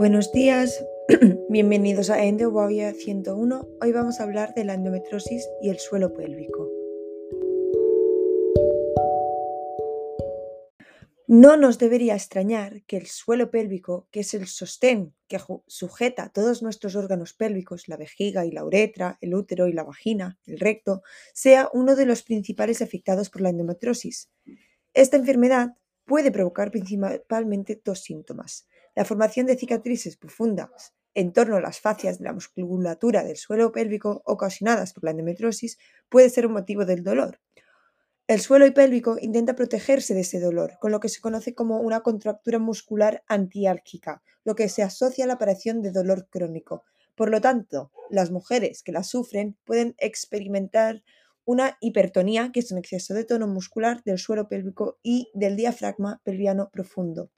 Buenos días, bienvenidos a Endobavia 101. Hoy vamos a hablar de la endometrosis y el suelo pélvico. No nos debería extrañar que el suelo pélvico, que es el sostén que sujeta todos nuestros órganos pélvicos, la vejiga y la uretra, el útero y la vagina, el recto, sea uno de los principales afectados por la endometrosis. Esta enfermedad puede provocar principalmente dos síntomas. La formación de cicatrices profundas en torno a las fascias de la musculatura del suelo pélvico ocasionadas por la endometrosis puede ser un motivo del dolor. El suelo pélvico intenta protegerse de ese dolor, con lo que se conoce como una contractura muscular antiálgica, lo que se asocia a la aparición de dolor crónico. Por lo tanto, las mujeres que la sufren pueden experimentar una hipertonía, que es un exceso de tono muscular del suelo pélvico y del diafragma pelviano profundo.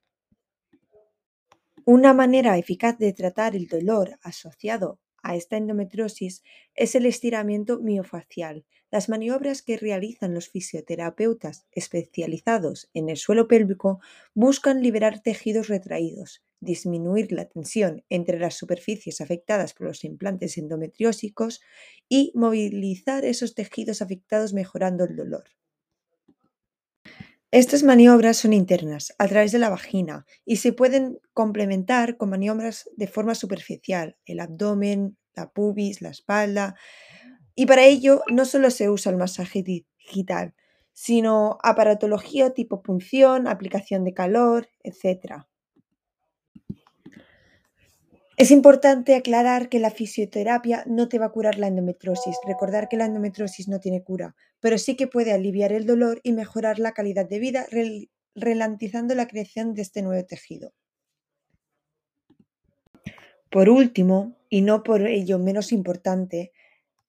Una manera eficaz de tratar el dolor asociado a esta endometriosis es el estiramiento miofacial. Las maniobras que realizan los fisioterapeutas especializados en el suelo pélvico buscan liberar tejidos retraídos, disminuir la tensión entre las superficies afectadas por los implantes endometriósicos y movilizar esos tejidos afectados mejorando el dolor. Estas maniobras son internas, a través de la vagina, y se pueden complementar con maniobras de forma superficial, el abdomen, la pubis, la espalda. Y para ello no solo se usa el masaje digital, sino aparatología tipo punción, aplicación de calor, etc. Es importante aclarar que la fisioterapia no te va a curar la endometriosis. Recordar que la endometriosis no tiene cura, pero sí que puede aliviar el dolor y mejorar la calidad de vida, ralentizando la creación de este nuevo tejido. Por último, y no por ello menos importante,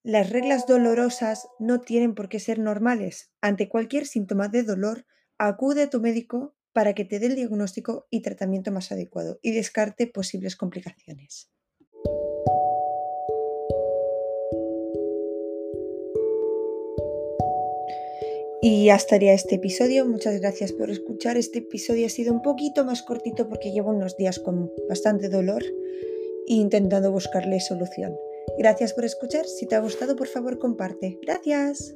las reglas dolorosas no tienen por qué ser normales. Ante cualquier síntoma de dolor, acude a tu médico para que te dé el diagnóstico y tratamiento más adecuado y descarte posibles complicaciones. Y hasta estaría este episodio. Muchas gracias por escuchar. Este episodio ha sido un poquito más cortito porque llevo unos días con bastante dolor e intentando buscarle solución. Gracias por escuchar. Si te ha gustado, por favor, comparte. Gracias.